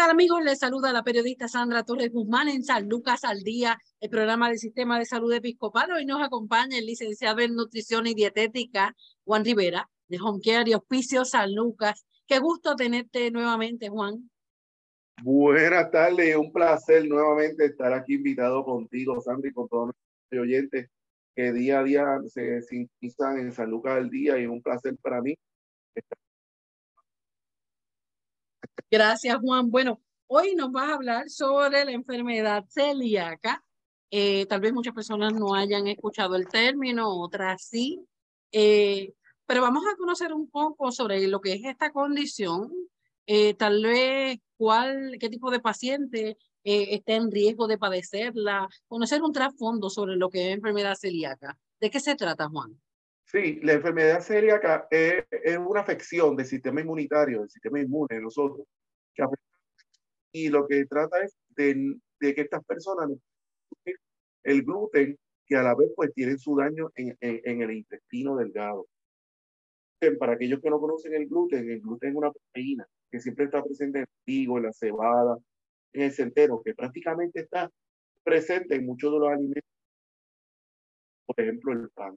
Tal amigos? Les saluda la periodista Sandra Torres Guzmán en San Lucas al Día, el programa del Sistema de Salud Episcopal. Hoy nos acompaña el licenciado en Nutrición y Dietética, Juan Rivera, de Home Care y Hospicio San Lucas. Qué gusto tenerte nuevamente, Juan. Buenas tardes, un placer nuevamente estar aquí invitado contigo, Sandra, y con todos los oyentes que día a día se sintonizan en San Lucas al Día y un placer para mí estar Gracias, Juan. Bueno, hoy nos vas a hablar sobre la enfermedad celíaca. Eh, tal vez muchas personas no hayan escuchado el término, otras sí. Eh, pero vamos a conocer un poco sobre lo que es esta condición, eh, tal vez cuál, qué tipo de paciente está en riesgo de padecerla, conocer un trasfondo sobre lo que es enfermedad celíaca. ¿De qué se trata, Juan? Sí, la enfermedad celíaca es, es, una afección del sistema inmunitario, del sistema inmune de nosotros. Y lo que trata es de, que estas personas el gluten que a la vez pues tienen su daño en, en, el intestino delgado. Para aquellos que no conocen el gluten, el gluten es una proteína que siempre está presente en el trigo, en la cebada, en el centeno, que prácticamente está presente en muchos de los alimentos, por ejemplo el pan.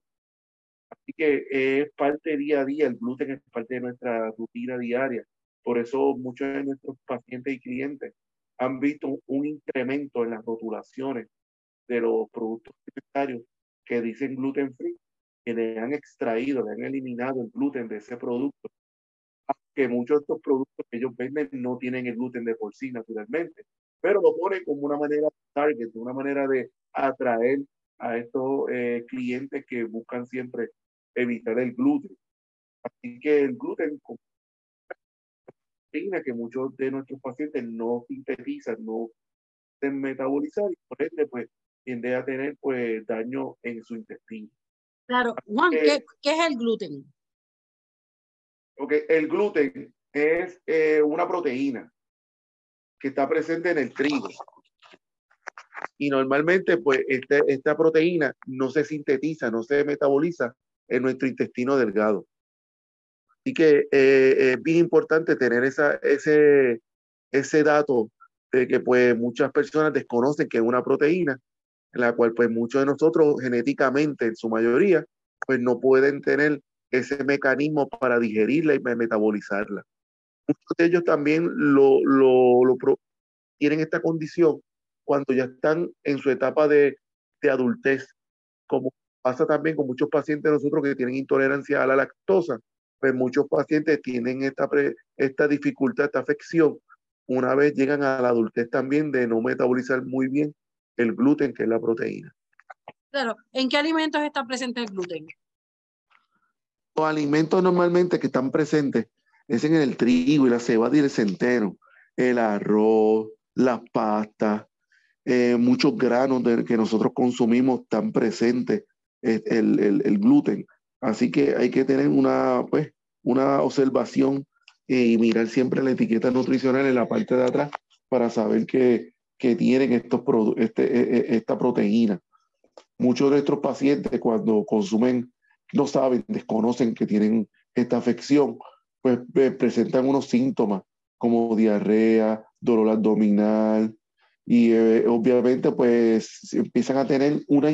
Así que es parte día a día, el gluten es parte de nuestra rutina diaria. Por eso muchos de nuestros pacientes y clientes han visto un incremento en las rotulaciones de los productos alimentarios que dicen gluten free, que le han extraído, le han eliminado el gluten de ese producto. Que muchos de estos productos que ellos venden no tienen el gluten de por sí naturalmente, pero lo ponen como una manera target, una manera de atraer a estos eh, clientes que buscan siempre evitar el gluten. Así que el gluten proteína que muchos de nuestros pacientes no sintetizan, no pueden metabolizar y por ende pues tiende a tener pues daño en su intestino. Claro, Juan, ¿qué, ¿qué, es el gluten? Ok, el gluten es eh, una proteína que está presente en el trigo. Y normalmente pues este, esta proteína no se sintetiza, no se metaboliza en nuestro intestino delgado. Así que eh, es bien importante tener esa, ese, ese dato de que pues muchas personas desconocen que es una proteína, en la cual pues muchos de nosotros genéticamente, en su mayoría, pues no pueden tener ese mecanismo para digerirla y metabolizarla. Muchos de ellos también lo, lo, lo tienen esta condición cuando ya están en su etapa de, de adultez, como Pasa también con muchos pacientes de nosotros que tienen intolerancia a la lactosa, pues muchos pacientes tienen esta, esta dificultad, esta afección, una vez llegan a la adultez también de no metabolizar muy bien el gluten, que es la proteína. Claro, ¿en qué alimentos está presente el gluten? Los alimentos normalmente que están presentes es en el trigo y la cebada y el centeno, el arroz, las pastas, eh, muchos granos de, que nosotros consumimos están presentes el, el, el, gluten. Así que hay que tener una, pues, una observación y mirar siempre la etiqueta nutricional en la parte de atrás para saber que, que tienen estos este, e, e, esta proteína. Muchos de nuestros pacientes cuando consumen, no saben, desconocen que tienen esta afección, pues presentan unos síntomas como diarrea, dolor abdominal, y eh, obviamente pues empiezan a tener una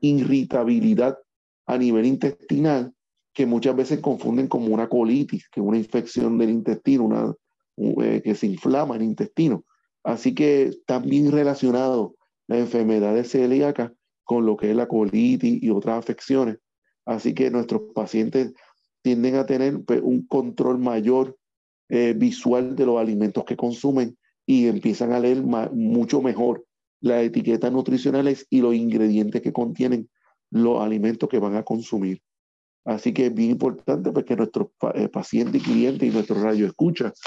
irritabilidad a nivel intestinal que muchas veces confunden como una colitis, que es una infección del intestino, una, eh, que se inflama el intestino. Así que están bien relacionados las enfermedades celíacas con lo que es la colitis y otras afecciones. Así que nuestros pacientes tienden a tener pues, un control mayor eh, visual de los alimentos que consumen y empiezan a leer mucho mejor las etiquetas nutricionales y los ingredientes que contienen los alimentos que van a consumir. Así que es bien importante pues, que nuestros eh, pacientes y clientes y nuestros radioescuchas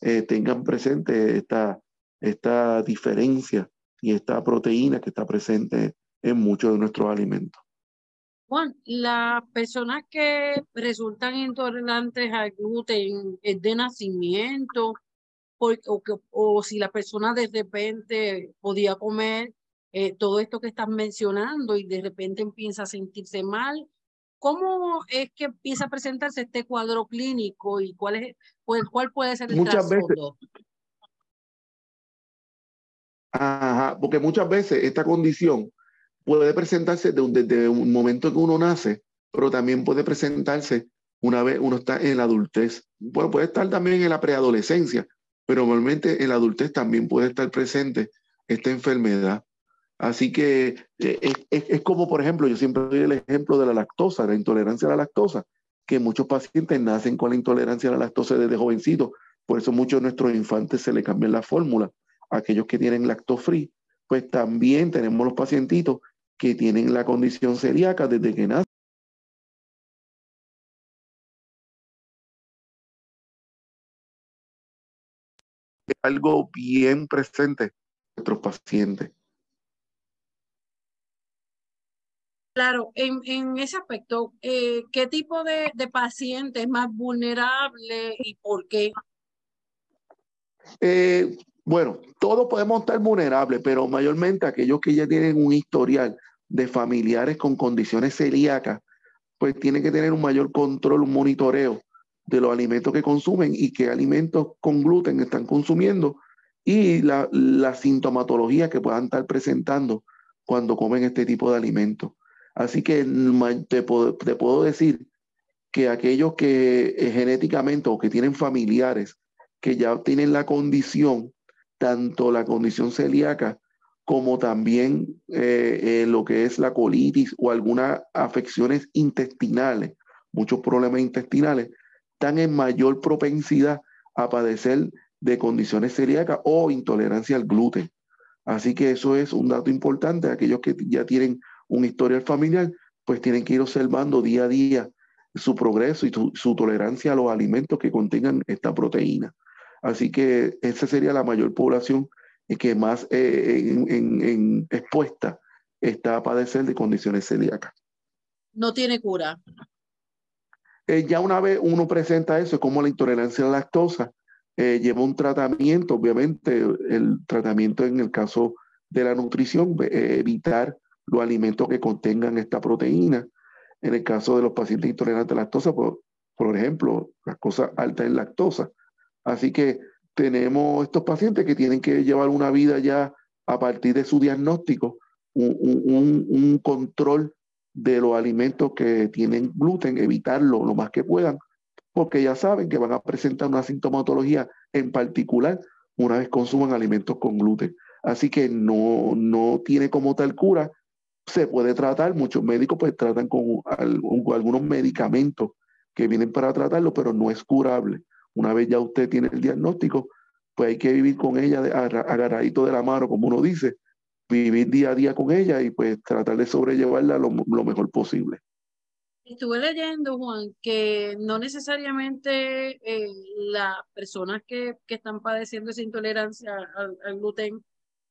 eh, tengan presente esta, esta diferencia y esta proteína que está presente en muchos de nuestros alimentos. Juan, las personas que resultan intolerantes al gluten es de nacimiento o, o, si la persona de repente podía comer eh, todo esto que estás mencionando y de repente empieza a sentirse mal. ¿Cómo es que empieza a presentarse este cuadro clínico y cuál, es, pues, cuál puede ser el muchas veces, Ajá, porque muchas veces esta condición puede presentarse desde un momento que uno nace, pero también puede presentarse una vez uno está en la adultez. Bueno, puede estar también en la preadolescencia, pero normalmente en la adultez también puede estar presente esta enfermedad. Así que eh, es, como, por ejemplo, yo siempre doy el ejemplo de la lactosa, la intolerancia a la lactosa, que muchos pacientes nacen con la intolerancia a la lactosa desde jovencito. Por eso muchos de nuestros infantes se le cambian la fórmula. Aquellos que tienen lactofree, pues también tenemos los pacientitos que tienen la condición celíaca desde que nacen. Es algo bien presente en nuestros pacientes. Claro, en, en ese aspecto, eh, ¿qué tipo de, de paciente es más vulnerable y por qué? Eh, bueno, todos podemos estar vulnerables, pero mayormente aquellos que ya tienen un historial de familiares con condiciones celíacas, pues tienen que tener un mayor control, un monitoreo de los alimentos que consumen y qué alimentos con gluten están consumiendo y la, sintomatología que puedan estar presentando cuando comen este tipo de alimentos. Así que te puedo, puedo decir que aquellos que eh, genéticamente o que tienen familiares que ya tienen la condición, tanto la condición celíaca como también eh, eh, lo que es la colitis o algunas afecciones intestinales, muchos problemas intestinales, están en mayor propensidad a padecer de condiciones celíacas o intolerancia al gluten. Así que eso es un dato importante. Aquellos que ya tienen un historial familiar, pues tienen que ir observando día a día su progreso y su, tolerancia a los alimentos que contengan esta proteína. Así que esa sería la mayor población que más eh, expuesta está a padecer de condiciones celíacas. No tiene cura. Eh, ya una vez uno presenta eso, como la intolerancia a la lactosa, eh, lleva un tratamiento, obviamente el tratamiento en el caso de la nutrición, evitar los alimentos que contengan esta proteína. En el caso de los pacientes intolerantes a la lactosa, por, por ejemplo, las cosas altas en lactosa. Así que tenemos estos pacientes que tienen que llevar una vida ya a partir de su diagnóstico, un, un, control de los alimentos que tienen gluten, evitarlo lo más que puedan, porque ya saben que van a presentar una sintomatología en particular una vez consuman alimentos con gluten. Así que no, no tiene como tal cura, se puede tratar, muchos médicos pues tratan con, algunos medicamentos que vienen para tratarlo, pero no es curable. Una vez ya usted tiene el diagnóstico, pues hay que vivir con ella agarradito de la mano, como uno dice, vivir día a día con ella y pues tratar de sobrellevarla lo, mejor posible. Estuve leyendo, Juan, que no necesariamente eh, las personas que, que, están padeciendo esa intolerancia al, gluten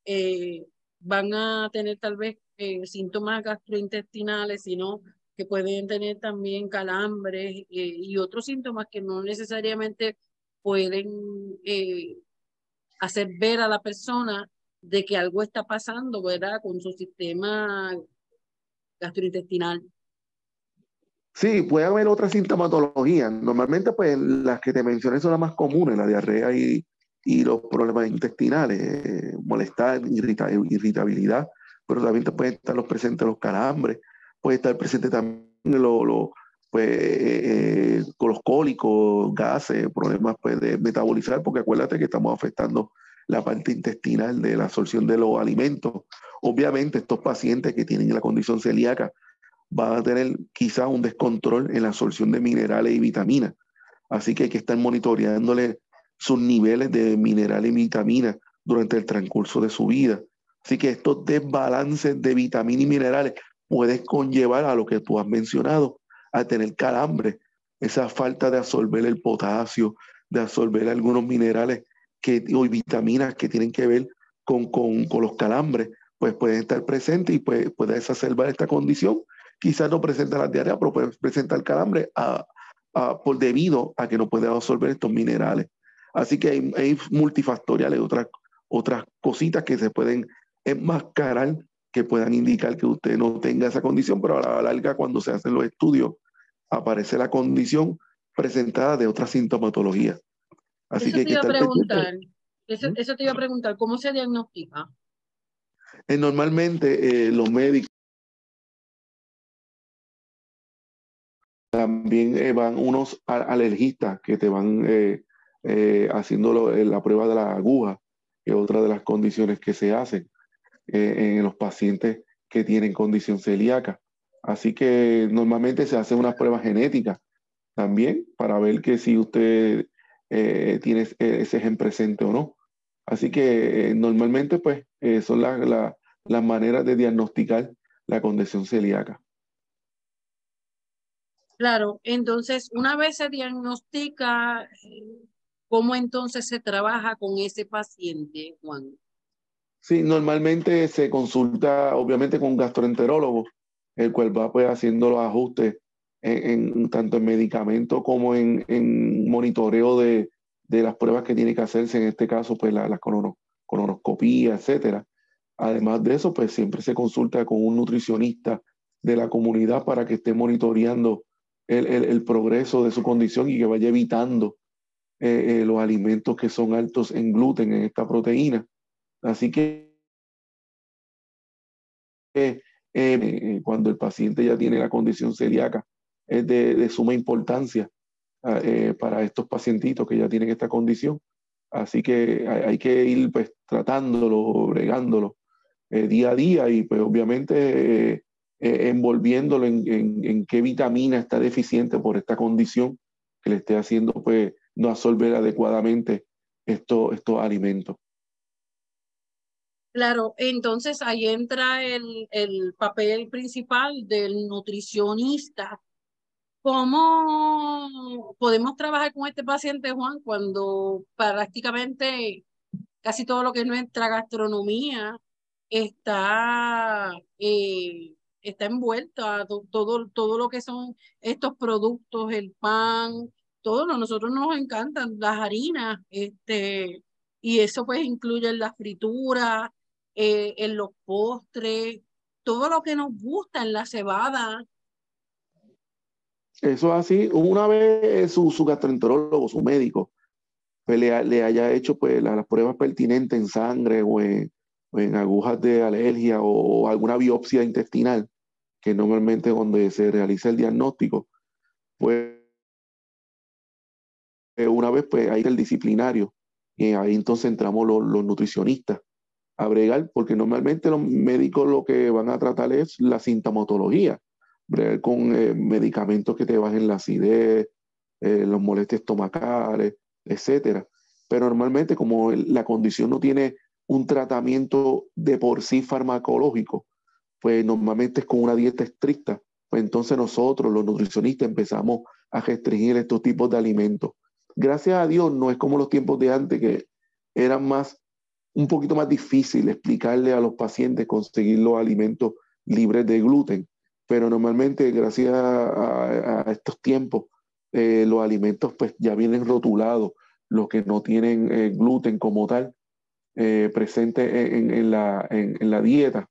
eh, van a tener tal vez eh, síntomas gastrointestinales, sino que pueden tener también calambres y otros síntomas que no necesariamente pueden hacer ver a la persona de que algo está pasando, ¿verdad? Con su sistema gastrointestinal. Sí, puede haber otras sintomatologías. Normalmente, pues, las que te mencioné son las más comunes, la diarrea y, y los problemas intestinales, molestar, irritabilidad, pero también te pueden estar los presentes los calambres, puede estar presente también lo, pues, eh, con los cólicos, gases, problemas pues, de metabolizar, porque acuérdate que estamos afectando la parte intestinal de la absorción de los alimentos. Obviamente estos pacientes que tienen la condición celíaca van a tener quizás un descontrol en la absorción de minerales y vitaminas. Así que hay que estar monitoreándole sus niveles de minerales y vitaminas durante el transcurso de su vida Así que estos desbalances de vitaminas y minerales pueden conllevar a lo que tú has mencionado, a tener calambre, esa falta de absorber el potasio, de absorber algunos minerales que, o vitaminas que tienen que ver con, con, con los calambres, pues pueden estar presentes y puede, puede exacerbar esta condición. Quizás no presenta la diarrea, pero puede presentar calambre a, por debido a que no puede absorber estos minerales. Así que hay, hay multifactoriales, otras, otras cositas que se pueden enmascarar que puedan indicar que usted no tenga esa condición, pero a la larga cuando se hacen los estudios aparece la condición presentada de otra sintomatología. Así eso que, te iba a preguntar, eso, te iba a preguntar, ¿cómo se diagnostica? Eh, normalmente eh, los médicos también eh, van unos alergistas que te van haciendo la prueba de la aguja, que es otra de las condiciones que se hacen. En los pacientes que tienen condición celíaca. Así que normalmente se hace unas pruebas genéticas también para ver que si usted eh, tiene ese gen presente o no. Así que eh, normalmente pues son las maneras de diagnosticar la condición celíaca. Claro, entonces una vez se diagnostica, ¿cómo entonces se trabaja con ese paciente, Juan? Sí, normalmente se consulta obviamente con un gastroenterólogo, el cual va pues haciendo los ajustes en, tanto en medicamento como en, monitoreo de, las pruebas que tiene que hacerse, en este caso pues la, colonoscopía, etcétera. Además de eso, pues siempre se consulta con un nutricionista de la comunidad para que esté monitoreando el, progreso de su condición y que vaya evitando eh, eh, los alimentos que son altos en gluten, en esta proteína Así que eh, cuando el paciente ya tiene la condición celíaca, es de, suma importancia ah, eh, para estos pacientitos que ya tienen esta condición. Así que hay, que ir pues, tratándolo, bregándolo día a día y pues obviamente envolviéndolo en, qué vitamina está deficiente por esta condición que le esté haciendo pues no absorber adecuadamente estos, estos alimentos. Claro, entonces ahí entra el, el papel principal del nutricionista. ¿Cómo podemos trabajar con este paciente, Juan, cuando prácticamente casi todo lo que es nuestra gastronomía está, eh, está envuelta, todo, todo lo que son estos productos, el pan, todo, nosotros nos encantan las harinas, este, y eso pues incluye la fritura, eh, en los postres, todo lo que nos gusta en la cebada. Eso es así. Una vez su, su gastroenterólogo, su médico, pues, le, haya hecho pues, las pruebas pertinentes en sangre o en, agujas de alergia o, alguna biopsia intestinal, que normalmente cuando se realiza el diagnóstico, pues una vez pues ahí el disciplinario y ahí entonces entramos los, los nutricionistas a bregar, porque normalmente los médicos lo que van a tratar es la sintomatología, con eh, medicamentos que te bajen la acidez, eh, los molestias estomacales, etcétera. Pero normalmente como la condición no tiene un tratamiento de por sí farmacológico, pues normalmente es con una dieta estricta, pues entonces nosotros los nutricionistas empezamos a restringir estos tipos de alimentos. Gracias a Dios no es como los tiempos de antes que eran más un poquito más difícil explicarle a los pacientes conseguir los alimentos libres de gluten, pero normalmente gracias a, estos tiempos eh, los alimentos pues ya vienen rotulados, los que no tienen eh, gluten como tal eh, presente en, la, en, la, dieta,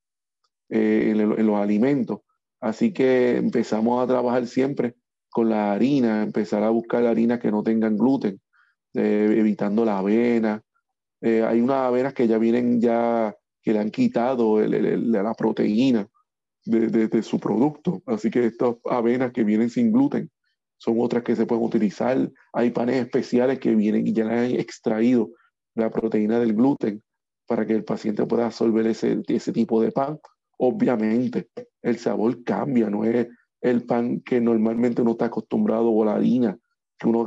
en, los alimentos. Así que empezamos a trabajar siempre con la harina, empezar a buscar harinas que no tengan gluten, evitando la avena, eh, hay unas avenas que ya vienen ya, que le han quitado la proteína de, su producto. Así que estas avenas que vienen sin gluten son otras que se pueden utilizar. Hay panes especiales que vienen y ya le han extraído la proteína del gluten para que el paciente pueda absorber ese, ese tipo de pan. Obviamente, el sabor cambia, no es el pan que normalmente uno está acostumbrado o la harina que uno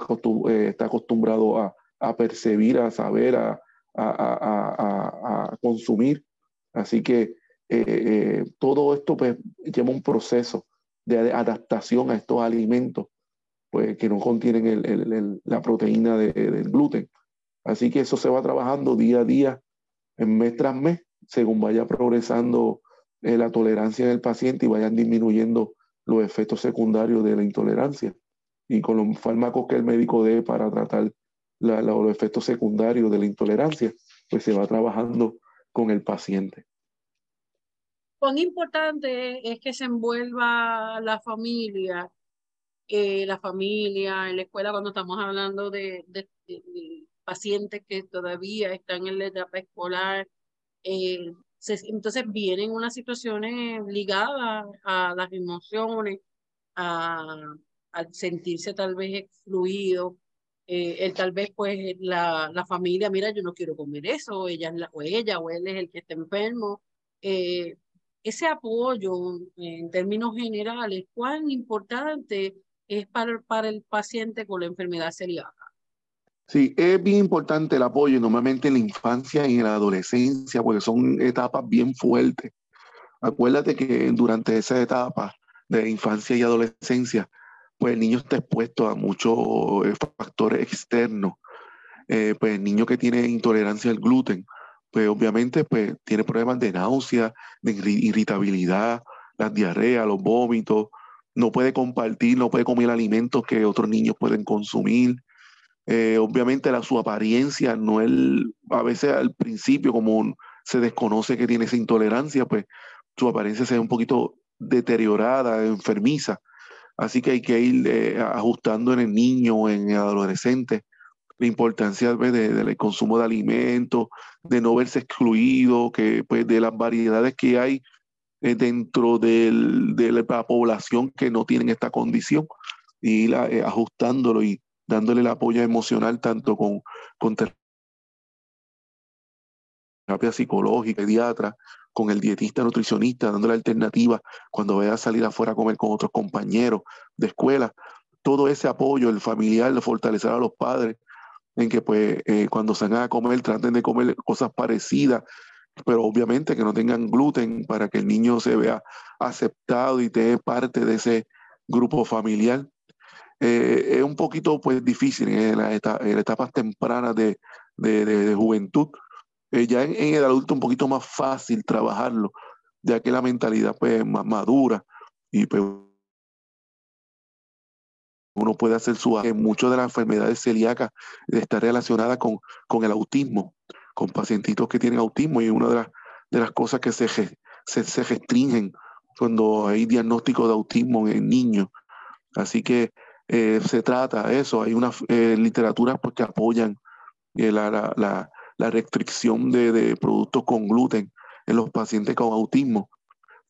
eh, está acostumbrado a, a percibir, a saber, a, a, consumir. Así que todo esto pues, lleva un proceso de adaptación a estos alimentos pues, que no contienen la proteína del gluten. Así que eso se va trabajando día a día, en mes tras mes, según vaya progresando eh, la tolerancia del paciente y vayan disminuyendo los efectos secundarios de la intolerancia. Y con los fármacos que el médico dé para tratar los efectos secundarios de la intolerancia, pues se va trabajando con el paciente. Cuán importante es que se envuelva la familia, eh, la familia en la escuela cuando estamos hablando de, pacientes que todavía están en la etapa escolar. Eh, entonces vienen unas situaciones ligadas a las emociones, a, sentirse tal vez excluido. Eh, el tal vez pues la, la, familia, mira, yo no quiero comer eso, ella o ella o él es el que está enfermo. Eh, ese apoyo en términos generales, ¿cuán importante es para, el paciente con la enfermedad celíaca? Sí, es bien importante el apoyo, normalmente en la infancia y en la adolescencia, porque son etapas bien fuertes. Acuérdate que durante esa etapa de infancia y adolescencia, pues el niño está expuesto a muchos factores externos. Eh, pues el niño que tiene intolerancia al gluten, pues obviamente pues tiene problemas de náusea, de irritabilidad, las diarreas, los vómitos, no puede compartir, no puede comer alimentos que otros niños pueden consumir. Eh, obviamente la, su apariencia no es, a veces al principio como se desconoce que tiene esa intolerancia, pues su apariencia se ve un poquito deteriorada, enfermiza. Así que hay que ir eh, ajustando en el niño en el adolescente la importancia pues, del consumo de alimentos, de no verse excluido, que pues de las variedades que hay eh, dentro del, de la población que no tienen esta condición, y ir ajustándolo y dándole el apoyo emocional tanto con, con terapia psicológica, pediatra, con el dietista nutricionista, dándole alternativas cuando vaya a salir afuera a comer con otros compañeros de escuela. Todo ese apoyo, el familiar, fortalecer a los padres, en que pues eh, cuando salgan a comer traten de comer cosas parecidas, pero obviamente que no tengan gluten para que el niño se vea aceptado y esté parte de ese grupo familiar. Eh, es un poquito pues difícil en, las etapas tempranas de, de, juventud. Eh, ya en, el adulto un poquito más fácil trabajarlo, ya que la mentalidad pues más madura y pues uno puede hacer su... Muchas de las enfermedades celíacas está relacionada con, con el autismo, con pacientitos que tienen autismo y una de las, de las cosas que se, se, se restringen cuando hay diagnóstico de autismo en niños. Así que eh, se trata eso. Hay unas eh, literaturas pues, que apoyan eh, la, la, la, restricción de, de, productos con gluten en los pacientes con autismo.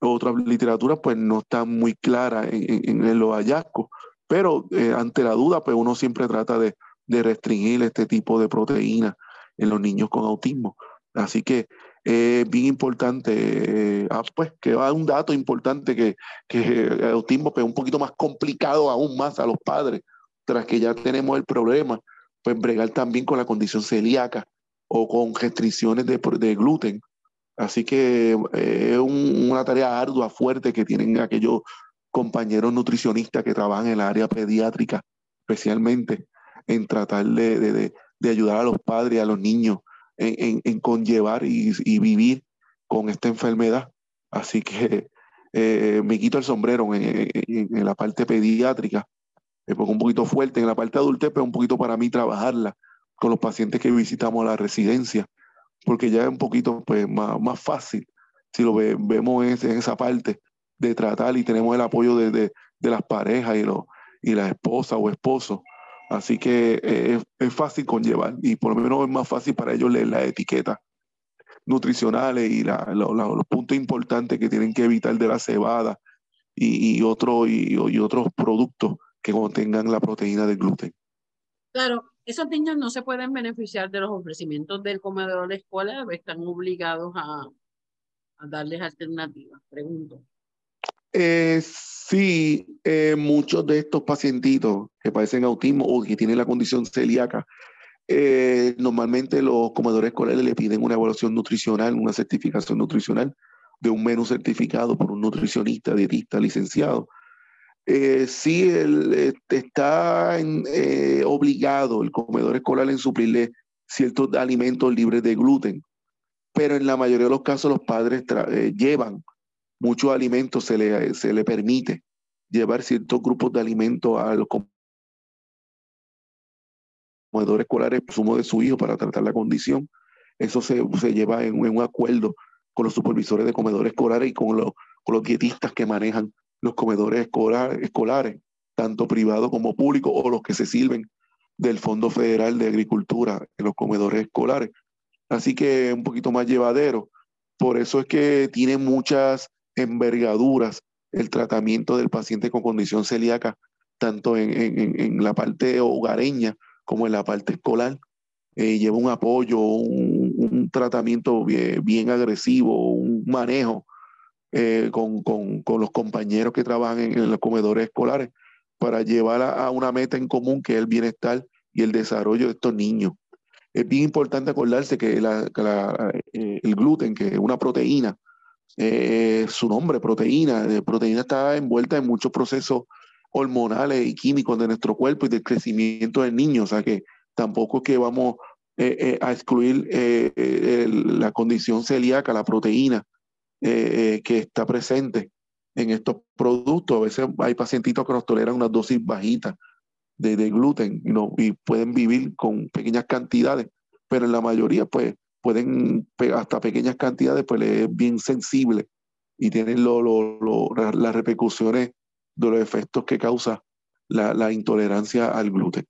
Otras literaturas pues no están muy claras en, en, los hallazgos, pero ante la duda pues uno siempre trata de, restringir este tipo de proteínas en los niños con autismo. Así que es bien importante, ah, pues que va un dato importante que, que el autismo pues, es un poquito más complicado aún más a los padres, tras que ya tenemos el problema, pues bregar también con la condición celíaca o con restricciones de, de gluten. Así que es una tarea ardua, fuerte que tienen aquellos compañeros nutricionistas que trabajan en el área pediátrica, especialmente en tratar de, de, de ayudar a los padres y a los niños en, conllevar y, vivir con esta enfermedad. Así que eh, me quito el sombrero en, la parte pediátrica, pongo un poquito fuerte en la parte adulta, pero un poquito para mí trabajarla con los pacientes que visitamos la residencia, porque ya es un poquito pues, más, más fácil si lo vemos en, esa parte de tratar y tenemos el apoyo de, de, las parejas y, los, y la esposa o esposo Así que eh, es, fácil conllevar y por lo menos es más fácil para ellos leer las etiquetas nutricionales y los puntos importantes que tienen que evitar de la cebada y, y, otro, y, otros productos que contengan la proteína del gluten. Claro, esos niños no se pueden beneficiar de los ofrecimientos del comedor de la escuela, están obligados a, a darles alternativas, pregunto. Eh, sí, eh, muchos de estos pacientitos que padecen autismo o que tienen la condición celíaca eh, normalmente los comedores escolares le piden una evaluación nutricional, una certificación nutricional de un menú certificado por un nutricionista, dietista, licenciado. Sí, el, está obligado el comedor escolar en suplirle ciertos alimentos libres de gluten, pero en la mayoría de los casos los padres llevan muchos alimentos, se le, se le permite llevar ciertos grupos de alimentos a los comedores escolares sumo de su hijo para tratar la condición. Eso se, se lleva en, un acuerdo con los supervisores de comedores escolares y con, los, con los dietistas que manejan los comedores escolares, tanto privados como públicos, o los que se sirven del Fondo Federal de Agricultura en los comedores escolares. Así que un poquito más llevadero. Por eso es que tiene muchas envergaduras el tratamiento del paciente con condición celíaca, tanto en, en, en la parte hogareña como en la parte escolar, eh, lleva un apoyo, un, tratamiento bien, agresivo, un manejo eh, con, los compañeros que trabajan en, los comedores escolares para llevar a, una meta en común que es el bienestar y el desarrollo de estos niños. Es bien importante acordarse que, eh, el gluten, que es una proteína, su nombre, proteína, proteína está envuelta en muchos procesos hormonales y químicos de nuestro cuerpo y del crecimiento del niño. O sea que tampoco es que vamos eh, eh, a excluir eh, la condición celíaca, la proteína que está presente en estos productos. A veces hay pacientitos que nos toleran una dosis bajita de, gluten y pueden vivir con pequeñas cantidades, pero en la mayoría pues pueden hasta pequeñas cantidades pues es bien sensible y tienen las repercusiones de los efectos que causa la, intolerancia al gluten.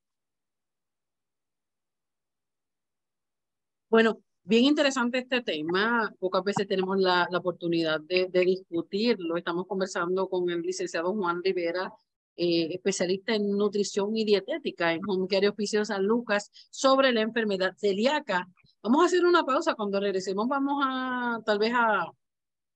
Bueno, bien interesante este tema. Pocas veces tenemos la, oportunidad de, discutirlo. Estamos conversando con el licenciado Juan Rivera, eh, especialista en nutrición y dietética en Home Care San Lucas, sobre la enfermedad celíaca. Vamos a hacer una pausa. Cuando regresemos, vamos a tal vez a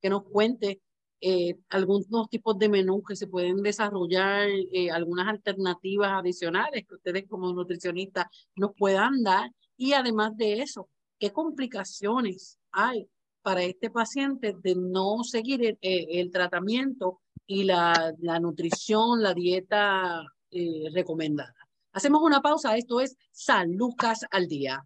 que nos cuente eh, algunos tipos de menús que se pueden desarrollar, eh, algunas alternativas adicionales que ustedes como nutricionistas nos puedan dar y además de eso, qué complicaciones hay para este paciente de no seguir el, eh, tratamiento y la, nutrición, la dieta recomendada. Hacemos una pausa, esto es San Lucas al día.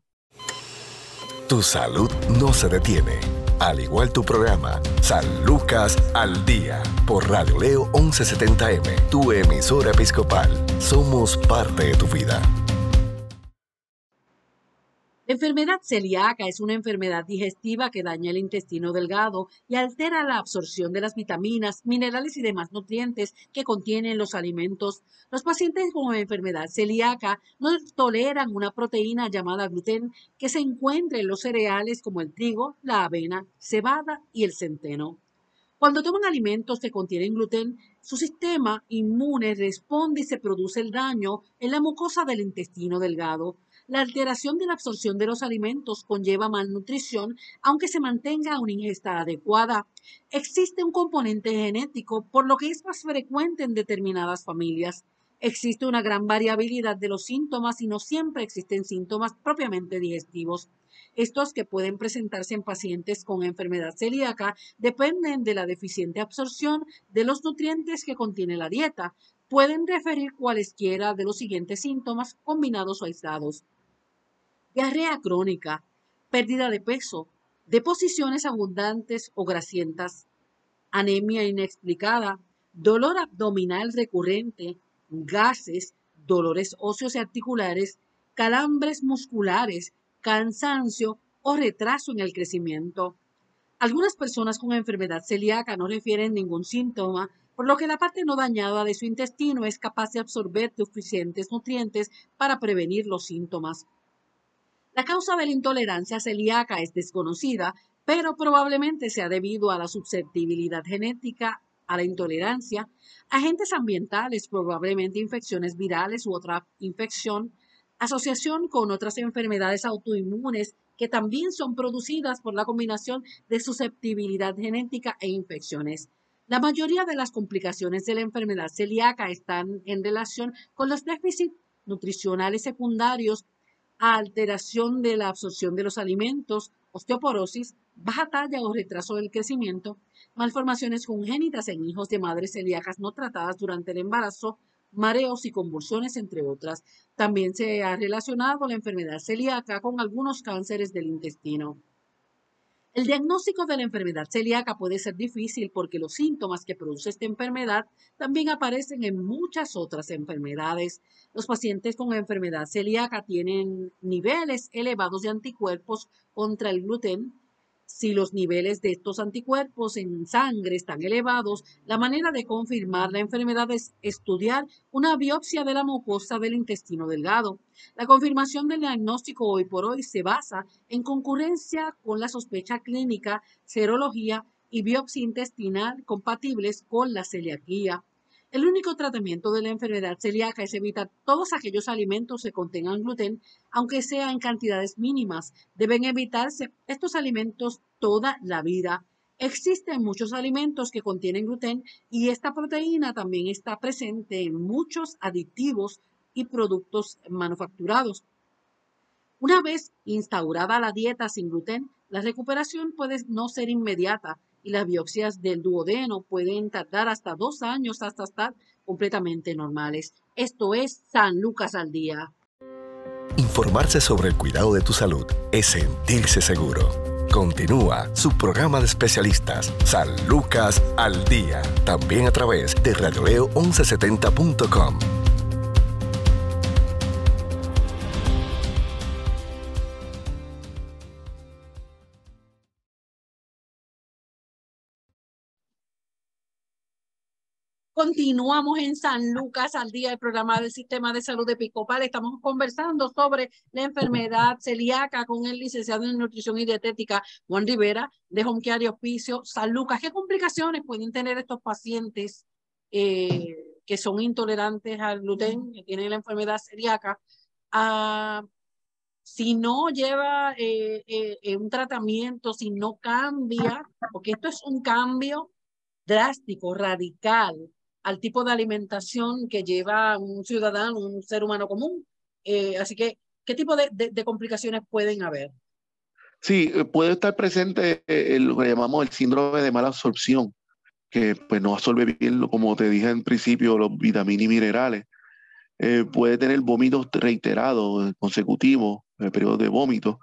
Tu salud no se detiene al igual tu programa, San Lucas al Día, por Radio Leo 1170M, tu emisora episcopal. Somos parte de tu vida. Enfermedad celíaca es una enfermedad digestiva que daña el intestino delgado y altera la absorción de las vitaminas, minerales y demás nutrientes que contienen los alimentos. Los pacientes con enfermedad celíaca no toleran una proteína llamada gluten que se encuentra en los cereales como el trigo, la avena, cebada y el centeno. Cuando toman alimentos que contienen gluten, su sistema inmune responde y se produce el daño en la mucosa del intestino delgado. La alteración de la absorción de los alimentos conlleva malnutrición, aunque se mantenga una ingesta adecuada. Existe un componente genético, por lo que es más frecuente en determinadas familias. Existe una gran variabilidad de los síntomas y no siempre existen síntomas propiamente digestivos. Estos que pueden presentarse en pacientes con enfermedad celíaca dependen de la deficiente absorción de los nutrientes que contiene la dieta. Pueden referir cualesquiera de los siguientes síntomas combinados o aislados diarrea crónica, pérdida de peso, deposiciones abundantes o grasientas, anemia inexplicada, dolor abdominal recurrente, gases, dolores óseos y articulares, calambres musculares, cansancio o retraso en el crecimiento. Algunas personas con enfermedad celíaca no refieren ningún síntoma, por lo que la parte no dañada de su intestino es capaz de absorber suficientes nutrientes para prevenir los síntomas. La causa de la intolerancia celíaca es desconocida, pero probablemente sea debido a la susceptibilidad genética a la intolerancia, agentes ambientales, probablemente infecciones virales u otra infección, asociación con otras enfermedades autoinmunes que también son producidas por la combinación de susceptibilidad genética e infecciones. La mayoría de las complicaciones de la enfermedad celíaca están en relación con los déficits nutricionales secundarios alteración de la absorción de los alimentos, osteoporosis, baja talla o retraso del crecimiento, malformaciones congénitas en hijos de madres celíacas no tratadas durante el embarazo, mareos y convulsiones, entre otras. También se ha relacionado la enfermedad celíaca con algunos cánceres del intestino. El diagnóstico de la enfermedad celíaca puede ser difícil porque los síntomas que produce esta enfermedad también aparecen en muchas otras enfermedades. Los pacientes con enfermedad celíaca tienen niveles elevados de anticuerpos contra el gluten, si los niveles de estos anticuerpos en sangre están elevados, la manera de confirmar la enfermedad es estudiar una biopsia de la mucosa del intestino delgado. La confirmación del diagnóstico hoy por hoy se basa en concurrencia con la sospecha clínica, serología y biopsia intestinal compatibles con la celiaquía. El único tratamiento de la enfermedad celíaca es evitar todos aquellos alimentos que contengan gluten, aunque sea en cantidades mínimas. Deben evitarse estos alimentos toda la vida. Existen muchos alimentos que contienen gluten y esta proteína también está presente en muchos aditivos y productos manufacturados. Una vez instaurada la dieta sin gluten, la recuperación puede no ser inmediata y las biopsias del duodeno pueden tardar hasta dos años hasta estar completamente normales. Esto es San Lucas al día. Informarse sobre el cuidado de tu salud es sentirse seguro. Continúa su programa de especialistas San Lucas al día, también a través de radioleo1170.com. Continuamos en San Lucas al día del programa del Sistema de Salud de Picopal. Estamos conversando sobre la enfermedad celíaca con el licenciado en Nutrición y Dietética Juan Rivera de Home Care Hospicio San Lucas. ¿Qué complicaciones pueden tener estos pacientes eh, que son intolerantes al gluten, que tienen la enfermedad celíaca? Ah, si no lleva eh, eh, un tratamiento, si no cambia, porque esto es un cambio drástico, radical al tipo de alimentación que lleva un ciudadano, un ser humano común. Eh, así que, ¿qué tipo de, complicaciones pueden haber? Sí, eh, puede estar presente eh, lo que llamamos el síndrome de mala absorción, que pues no absorbe bien, como te dije en principio, los vitaminas y minerales. puede tener vómitos reiterados, consecutivos, periodos de vómito.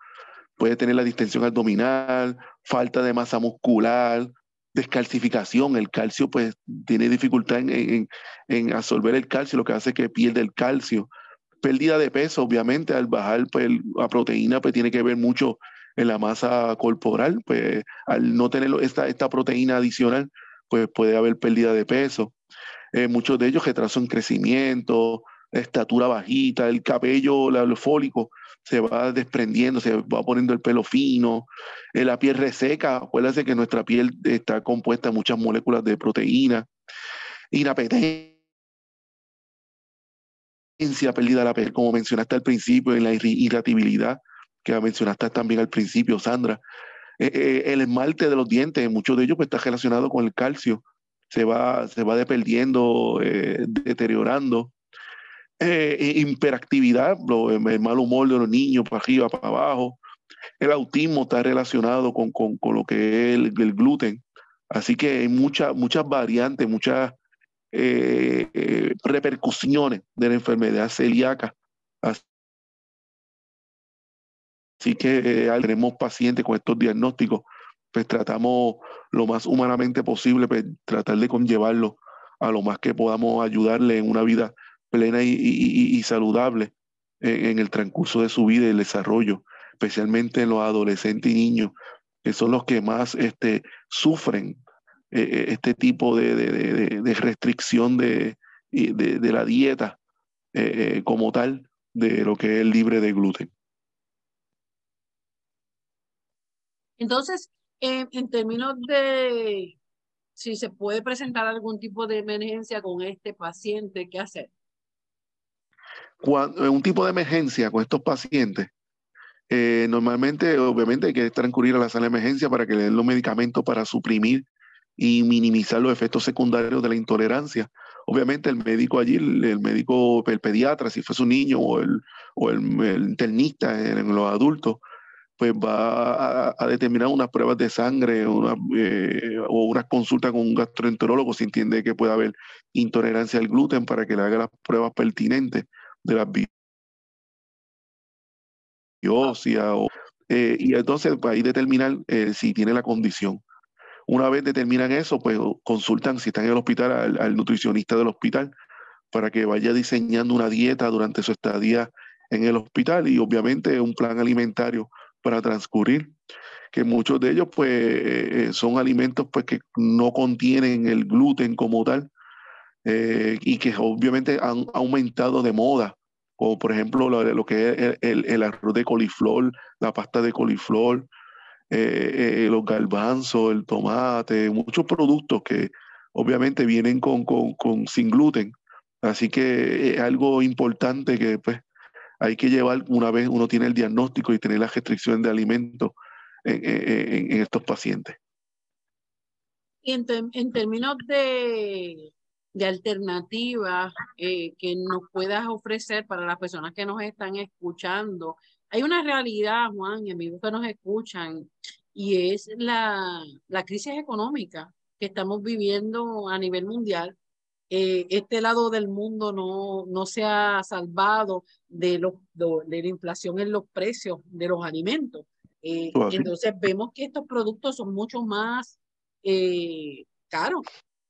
Puede tener la distensión abdominal, falta de masa muscular, descalcificación. El calcio pues tiene dificultad en, absorber el calcio, lo que hace que pierda el calcio. Pérdida de peso, obviamente, al bajar pues, la proteína pues tiene que ver mucho en la masa corporal, pues al no tener esta, esta proteína adicional, pues puede haber pérdida de peso. Eh, muchos de ellos retraso en crecimiento, estatura bajita, el cabello, el fólico se va desprendiendo, se va poniendo el pelo fino, eh, la piel reseca, acuérdense que nuestra piel está compuesta de muchas moléculas de proteína, inapetencia, pérdida de la piel, como mencionaste al principio, en la irritabilidad, que mencionaste también al principio, Sandra. Eh, eh, el esmalte de los dientes, muchos de ellos pues, está relacionado con el calcio, se va, se va deperdiendo, deteriorando eh, hiperactividad, el mal humor de los niños para arriba, para abajo. El autismo está relacionado con, con, con lo que es el, gluten. Así que hay muchas muchas variantes, muchas eh, eh, repercusiones de la enfermedad celíaca. Así que tenemos pacientes con estos diagnósticos, pues tratamos lo más humanamente posible, pues tratar de conllevarlo a lo más que podamos ayudarle en una vida plena y, saludable en, el transcurso de su vida y el desarrollo, especialmente en los adolescentes y niños, que son los que más este, sufren eh, eh, este tipo de, restricción de, la dieta eh, como tal, de lo que es libre de gluten. Entonces, en términos de si se puede presentar algún tipo de emergencia con este paciente, ¿qué hacer? Cuando, en un tipo de emergencia con estos pacientes, eh, normalmente, obviamente, hay que transcurrir a la sala de emergencia para que le den los medicamentos para suprimir y minimizar los efectos secundarios de la intolerancia. obviamente el médico allí, el, médico, el pediatra, si fuese un niño o el, o el, internista en, los adultos, pues va a, determinar unas pruebas de sangre eh, o unas consultas con un gastroenterólogo si entiende que puede haber intolerancia al gluten para que le haga las pruebas pertinentes de las biopsias. Eh, y entonces va pues, a determinar eh, si tiene la condición. Una vez determinan eso, pues consultan si están en el hospital al, nutricionista del hospital para que vaya diseñando una dieta durante su estadía en el hospital y obviamente un plan alimentario para transcurrir, que muchos de ellos pues eh, son alimentos pues que no contienen el gluten como tal eh, y que obviamente han aumentado de moda, como por ejemplo lo, que es el, el, arroz de coliflor, la pasta de coliflor, eh, eh, los garbanzos, el tomate, muchos productos que obviamente vienen con, con, sin gluten. Así que es algo importante que pues, hay que llevar una vez uno tiene el diagnóstico y tener la restricción de alimentos en, estos pacientes. Y en, términos de, de alternativas eh, que nos puedas ofrecer para las personas que nos están escuchando, hay una realidad, Juan, y amigos que nos escuchan, y es la, la crisis económica que estamos viviendo a nivel mundial. Eh, este lado del mundo no, no se ha salvado de, los, de, la inflación en los precios de los alimentos. Eh, entonces vemos que estos productos son mucho más eh, caros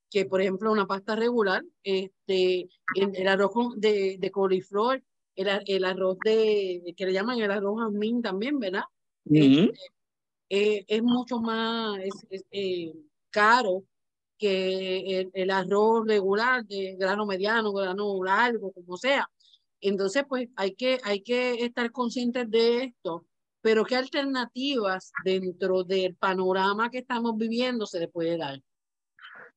que, por ejemplo, una pasta regular. Este, el, el arroz de, de coliflor el, arroz de, que le llaman el arroz jazmín también, ¿verdad? Este, eh, es mucho más eh, caro que el, arroz regular de grano mediano, grano largo, como sea. Entonces, pues hay que, hay que estar conscientes de esto, pero ¿qué alternativas dentro del panorama que estamos viviendo se le puede dar?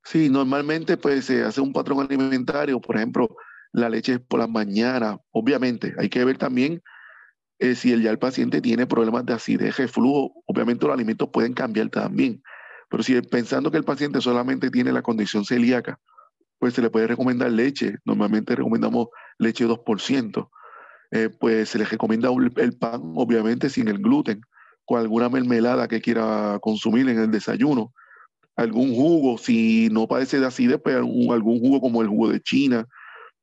Sí, normalmente pues se hace un patrón alimentario, por ejemplo, la leche por la mañana. Obviamente, hay que ver también eh, si el, ya el paciente tiene problemas de acidez, reflujo. Obviamente los alimentos pueden cambiar también. Pero si pensando que el paciente solamente tiene la condición celíaca, pues se le puede recomendar leche. Normalmente recomendamos leche 2%. Eh, pues se le recomienda el pan, obviamente sin el gluten, con alguna mermelada que quiera consumir en el desayuno. Algún jugo, si no padece de acidez, pues algún jugo como el jugo de China,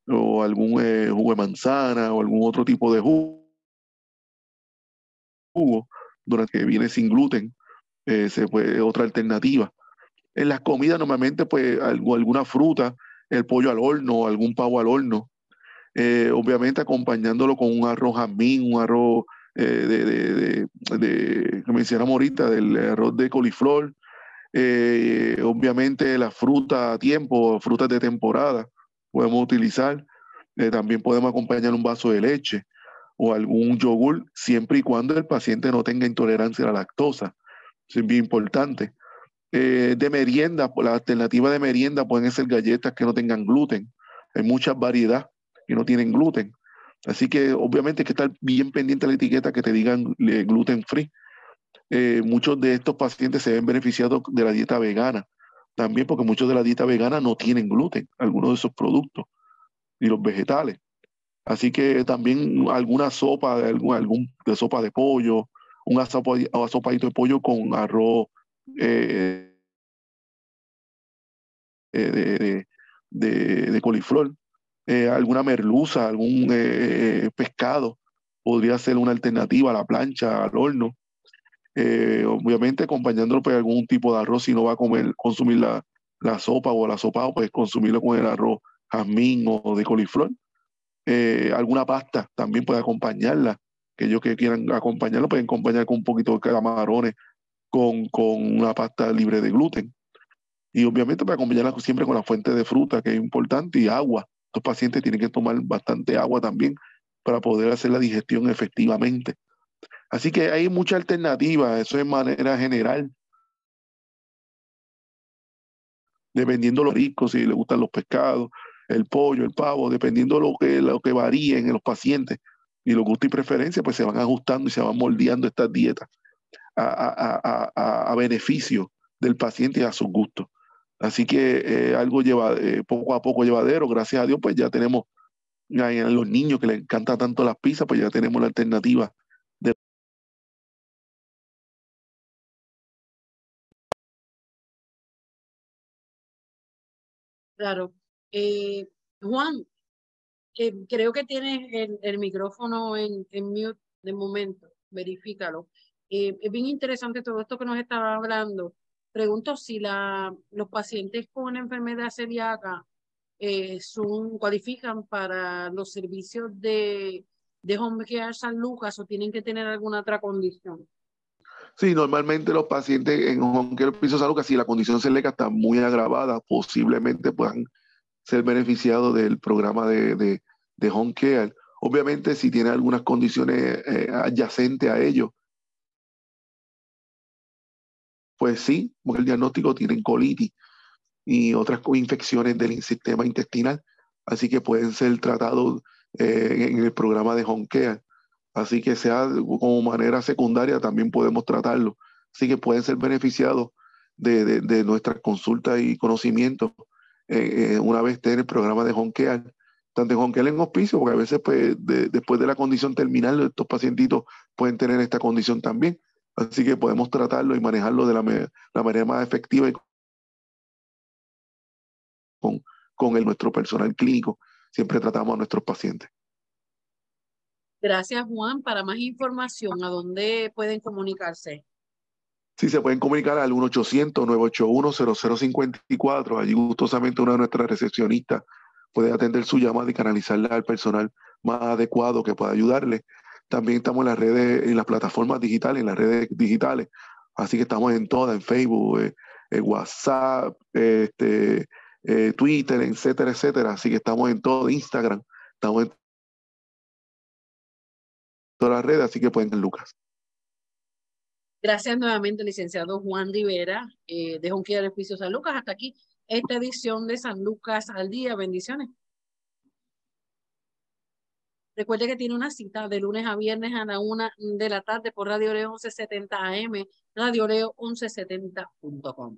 o algún eh, jugo de manzana o algún otro tipo de jugo, durante que viene sin gluten, eh, se puede, otra alternativa. En las comidas normalmente pues algo, alguna fruta, el pollo al horno, algún pavo al horno, eh, obviamente acompañándolo con un arroz jamín, un arroz de, de, de, que mencionamos ahorita, del arroz de coliflor, obviamente la fruta a tiempo, frutas de temporada, podemos utilizar. Eh, también podemos acompañar un vaso de leche o algún yogur, siempre y cuando el paciente no tenga intolerancia a la lactosa. Eso es bien importante. Eh, de merienda, la alternativa de merienda pueden ser galletas que no tengan gluten. Hay muchas variedades que no tienen gluten. Así que obviamente hay que estar bien pendiente de la etiqueta que te digan gluten free. Eh, muchos de estos pacientes se ven beneficiados de la dieta vegana también porque muchos de la dieta vegana no tienen gluten, algunos de esos productos, y los vegetales. Así que también alguna sopa, de, algún, algún de sopa de pollo, una sopa, sopadito de pollo con arroz eh, eh, de, coliflor, eh, alguna merluza, algún pescado, podría ser una alternativa a la plancha, al horno. Eh, obviamente acompañándolo pues, algún tipo de arroz, si no va a comer, consumir la, la sopa o la sopa, pues consumirlo con el arroz jazmín o de coliflor. Eh, alguna pasta también puede acompañarla, que que quieran acompañarlo pueden acompañar con un poquito de camarones, con, con una pasta libre de gluten. Y obviamente para acompañarla siempre con la fuente de fruta, que es importante, y agua. Los pacientes tienen que tomar bastante agua también para poder hacer la digestión efectivamente. Así que hay mucha alternativa, eso es manera general. Dependiendo de los ricos, si les gustan los pescados, el pollo, el pavo, dependiendo de lo que, lo que varíen en los pacientes y los gustos y preferencias, pues se van ajustando y se van moldeando estas dietas a, a, a, a beneficio del paciente y a sus gustos. Así que algo lleva, poco a poco llevadero, gracias a Dios, pues ya tenemos a los niños que les encanta tanto las pizzas, pues ya tenemos la alternativa Claro. Eh, Juan, eh, creo que tienes el, micrófono en, en, mute de momento, verifícalo. Eh, es bien interesante todo esto que nos estaba hablando. Pregunto si la, los pacientes con enfermedad celíaca eh, son, cualifican para los servicios de, de Home Care San Lucas o tienen que tener alguna otra condición. Sí, normalmente los pacientes en Care Piso San Lucas, si la condición celíaca está muy agravada, posiblemente puedan ser beneficiados del programa de, de, de. Obviamente, si tiene algunas condiciones eh, adyacentes a ello, pues sí, porque el diagnóstico tienen colitis y otras infecciones del sistema intestinal, así que pueden ser tratados eh, en el programa de Home. Así que sea como manera secundaria también podemos tratarlo. Así que pueden ser beneficiados de, de, nuestras consultas y conocimientos eh, eh, una vez esté en el programa de Care, tanto en Care en hospicio, porque a veces pues, después de la condición terminal estos pacientitos pueden tener esta condición también. Así que podemos tratarlo y manejarlo de la, la manera más efectiva y con, con el, nuestro personal clínico. Siempre tratamos a nuestros pacientes. Gracias, Juan. Para más información, ¿a dónde pueden comunicarse? Sí, se pueden comunicar al 1-800-981-0054. Allí gustosamente una de nuestras recepcionistas puede atender su llamada y canalizarla al personal más adecuado que pueda ayudarle. También estamos en las redes, en las plataformas digitales, en las redes digitales. Así que estamos en todas, en Facebook, en eh, eh, WhatsApp, este, eh, Twitter, etcétera, etcétera. Así que estamos en todo, Instagram, estamos en todas las redes, así que pueden ir Lucas. Gracias nuevamente, licenciado Juan Rivera, eh, de Jonquilla del Juicio San Lucas. Hasta aquí esta edición de San Lucas al día. Bendiciones. Recuerde que tiene una cita de lunes a viernes a la una de la tarde por Radio Leo 1170 AM, Radio Leo 1170.com.